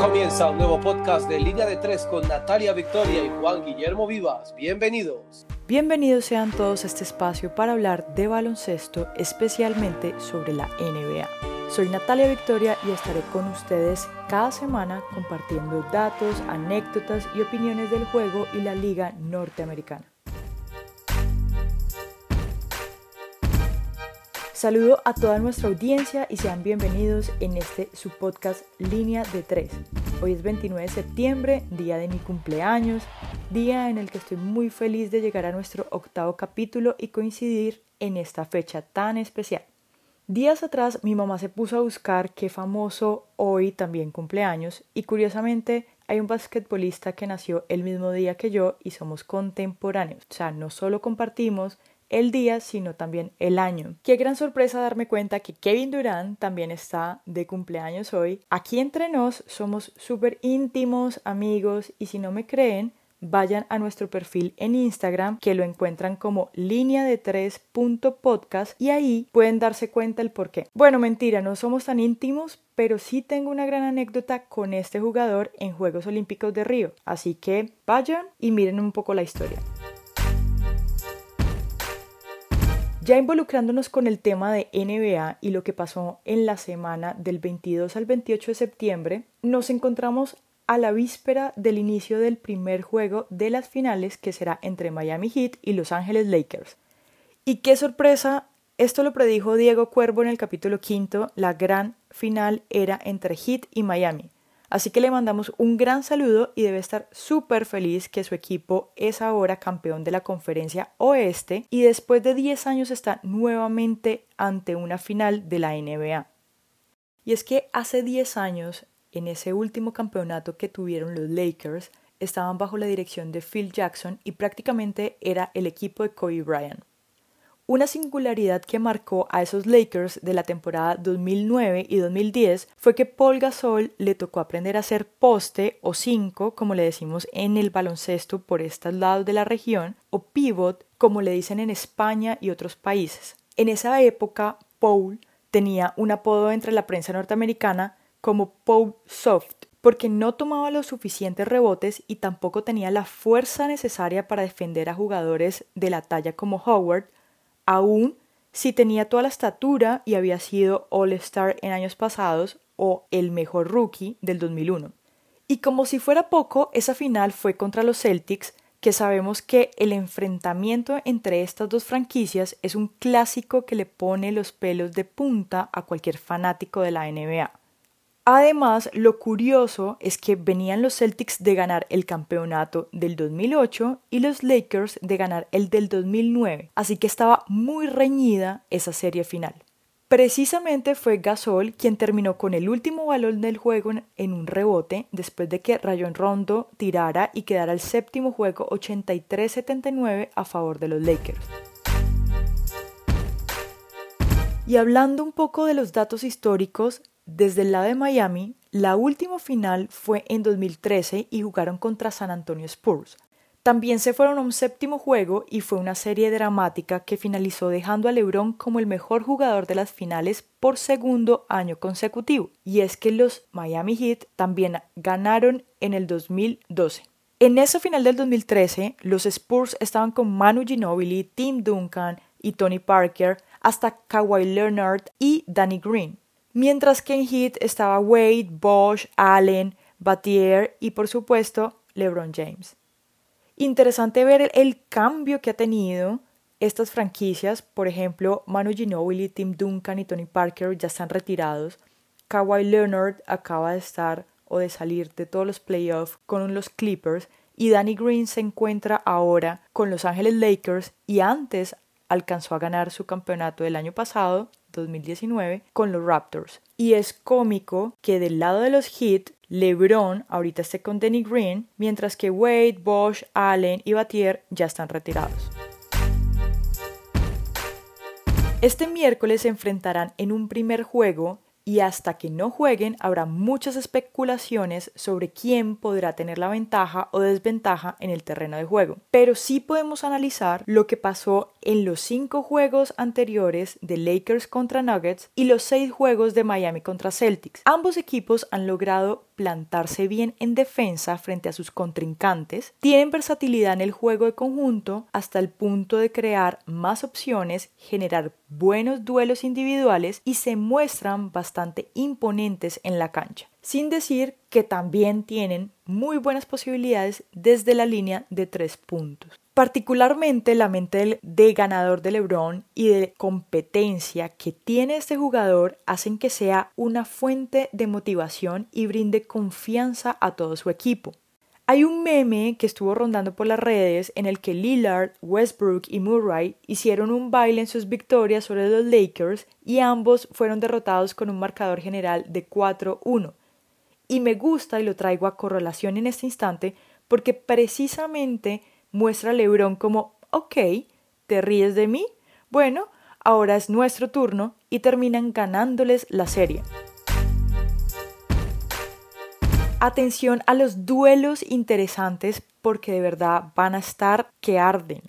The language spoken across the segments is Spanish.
Comienza un nuevo podcast de Línea de Tres con Natalia Victoria y Juan Guillermo Vivas. Bienvenidos. Bienvenidos sean todos a este espacio para hablar de baloncesto, especialmente sobre la NBA. Soy Natalia Victoria y estaré con ustedes cada semana compartiendo datos, anécdotas y opiniones del juego y la liga norteamericana. Saludo a toda nuestra audiencia y sean bienvenidos en este su podcast Línea de 3. Hoy es 29 de septiembre, día de mi cumpleaños, día en el que estoy muy feliz de llegar a nuestro octavo capítulo y coincidir en esta fecha tan especial. Días atrás mi mamá se puso a buscar qué famoso hoy también cumpleaños y curiosamente hay un basquetbolista que nació el mismo día que yo y somos contemporáneos. O sea, no solo compartimos el día, sino también el año. Qué gran sorpresa darme cuenta que Kevin Durant también está de cumpleaños hoy. Aquí entre nos somos súper íntimos, amigos, y si no me creen, vayan a nuestro perfil en Instagram que lo encuentran como línea de tres podcast y ahí pueden darse cuenta el por qué. Bueno, mentira, no somos tan íntimos, pero sí tengo una gran anécdota con este jugador en Juegos Olímpicos de Río. Así que vayan y miren un poco la historia. Ya involucrándonos con el tema de NBA y lo que pasó en la semana del 22 al 28 de septiembre, nos encontramos a la víspera del inicio del primer juego de las finales que será entre Miami Heat y Los Ángeles Lakers. Y qué sorpresa, esto lo predijo Diego Cuervo en el capítulo quinto, la gran final era entre Heat y Miami. Así que le mandamos un gran saludo y debe estar súper feliz que su equipo es ahora campeón de la conferencia oeste y después de 10 años está nuevamente ante una final de la NBA. Y es que hace 10 años, en ese último campeonato que tuvieron los Lakers, estaban bajo la dirección de Phil Jackson y prácticamente era el equipo de Kobe Bryant. Una singularidad que marcó a esos Lakers de la temporada 2009 y 2010 fue que Paul Gasol le tocó aprender a hacer poste o cinco, como le decimos en el baloncesto por estos lados de la región, o pivot, como le dicen en España y otros países. En esa época, Paul tenía un apodo entre la prensa norteamericana como Paul Soft, porque no tomaba los suficientes rebotes y tampoco tenía la fuerza necesaria para defender a jugadores de la talla como Howard aún si tenía toda la estatura y había sido All-Star en años pasados o el mejor rookie del 2001. Y como si fuera poco, esa final fue contra los Celtics, que sabemos que el enfrentamiento entre estas dos franquicias es un clásico que le pone los pelos de punta a cualquier fanático de la NBA. Además, lo curioso es que venían los Celtics de ganar el campeonato del 2008 y los Lakers de ganar el del 2009, así que estaba muy reñida esa serie final. Precisamente fue Gasol quien terminó con el último balón del juego en un rebote después de que Rayon Rondo tirara y quedara el séptimo juego 83-79 a favor de los Lakers. Y hablando un poco de los datos históricos, desde el lado de Miami, la última final fue en 2013 y jugaron contra San Antonio Spurs. También se fueron a un séptimo juego y fue una serie dramática que finalizó dejando a LeBron como el mejor jugador de las finales por segundo año consecutivo. Y es que los Miami Heat también ganaron en el 2012. En esa final del 2013, los Spurs estaban con Manu Ginobili, Tim Duncan y Tony Parker, hasta Kawhi Leonard y Danny Green mientras que en Heat estaba Wade, Bosch, Allen, Batier y por supuesto LeBron James. Interesante ver el cambio que ha tenido estas franquicias, por ejemplo, Manu Ginobili, Tim Duncan y Tony Parker ya están retirados. Kawhi Leonard acaba de estar o de salir de todos los playoffs con los Clippers y Danny Green se encuentra ahora con Los Ángeles Lakers y antes alcanzó a ganar su campeonato del año pasado 2019 con los Raptors. Y es cómico que del lado de los Heat, LeBron ahorita esté con Danny Green, mientras que Wade, Bosch, Allen y Batier ya están retirados. Este miércoles se enfrentarán en un primer juego y hasta que no jueguen habrá muchas especulaciones sobre quién podrá tener la ventaja o desventaja en el terreno de juego. Pero sí podemos analizar lo que pasó en los cinco juegos anteriores de Lakers contra Nuggets y los seis juegos de Miami contra Celtics. Ambos equipos han logrado plantarse bien en defensa frente a sus contrincantes, tienen versatilidad en el juego de conjunto hasta el punto de crear más opciones, generar buenos duelos individuales y se muestran bastante imponentes en la cancha sin decir que también tienen muy buenas posibilidades desde la línea de tres puntos. Particularmente la mente de ganador de LeBron y de competencia que tiene este jugador hacen que sea una fuente de motivación y brinde confianza a todo su equipo. Hay un meme que estuvo rondando por las redes en el que Lillard, Westbrook y Murray hicieron un baile en sus victorias sobre los Lakers y ambos fueron derrotados con un marcador general de 4-1 y me gusta y lo traigo a correlación en este instante porque precisamente muestra a Lebron como, ok, ¿te ríes de mí? Bueno, ahora es nuestro turno y terminan ganándoles la serie. Atención a los duelos interesantes porque de verdad van a estar que arden.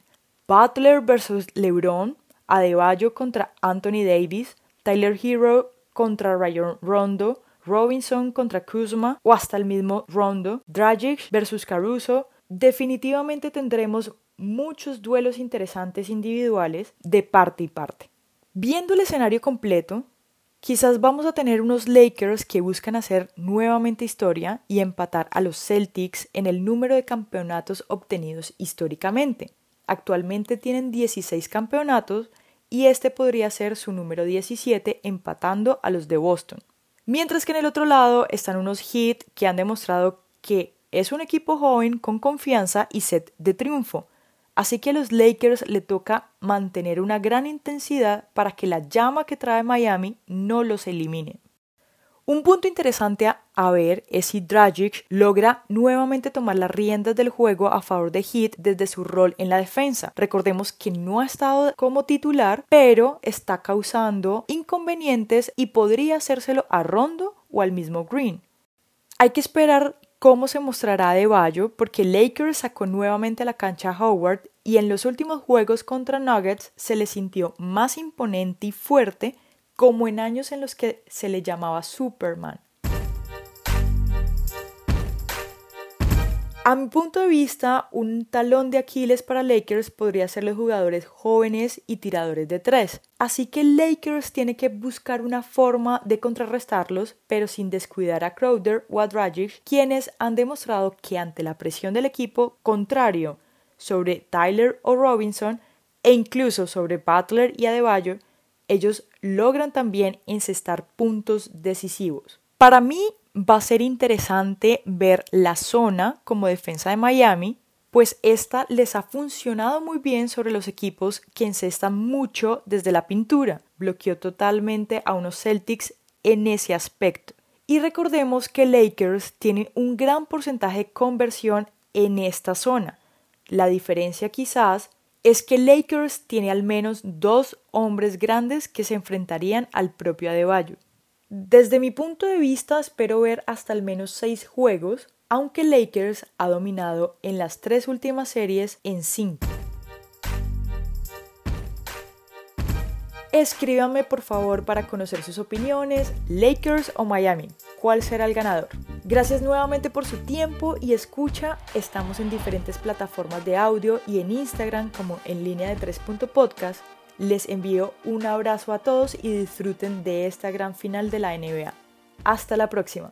Butler versus LeBron, Adebayo contra Anthony Davis, Tyler Hero contra Ryan Rondo, Robinson contra Kuzma o hasta el mismo Rondo, Dragic versus Caruso, definitivamente tendremos muchos duelos interesantes individuales de parte y parte. Viendo el escenario completo, quizás vamos a tener unos Lakers que buscan hacer nuevamente historia y empatar a los Celtics en el número de campeonatos obtenidos históricamente. Actualmente tienen 16 campeonatos y este podría ser su número 17 empatando a los de Boston. Mientras que en el otro lado están unos Heat que han demostrado que es un equipo joven con confianza y sed de triunfo. Así que a los Lakers le toca mantener una gran intensidad para que la llama que trae Miami no los elimine. Un punto interesante a, ver es si Dragic logra nuevamente tomar las riendas del juego a favor de Heat desde su rol en la defensa. Recordemos que no ha estado como titular, pero está causando inconvenientes y podría hacérselo a Rondo o al mismo Green. Hay que esperar cómo se mostrará de Bayo porque Lakers sacó nuevamente a la cancha a Howard y en los últimos juegos contra Nuggets se le sintió más imponente y fuerte como en años en los que se le llamaba Superman. A mi punto de vista, un talón de Aquiles para Lakers podría ser los jugadores jóvenes y tiradores de tres. Así que Lakers tiene que buscar una forma de contrarrestarlos, pero sin descuidar a Crowder o a Dragic, quienes han demostrado que ante la presión del equipo contrario sobre Tyler o Robinson, e incluso sobre Butler y Adebayo, ellos logran también encestar puntos decisivos. Para mí va a ser interesante ver la zona como defensa de Miami, pues esta les ha funcionado muy bien sobre los equipos que encestan mucho desde la pintura. Bloqueó totalmente a unos Celtics en ese aspecto. Y recordemos que Lakers tiene un gran porcentaje de conversión en esta zona. La diferencia quizás es que Lakers tiene al menos dos hombres grandes que se enfrentarían al propio Adebayo. Desde mi punto de vista espero ver hasta al menos seis juegos, aunque Lakers ha dominado en las tres últimas series en cinco. Escríbame por favor para conocer sus opiniones, Lakers o Miami, cuál será el ganador. Gracias nuevamente por su tiempo y escucha, estamos en diferentes plataformas de audio y en Instagram como en línea de 3. Les envío un abrazo a todos y disfruten de esta gran final de la NBA. Hasta la próxima.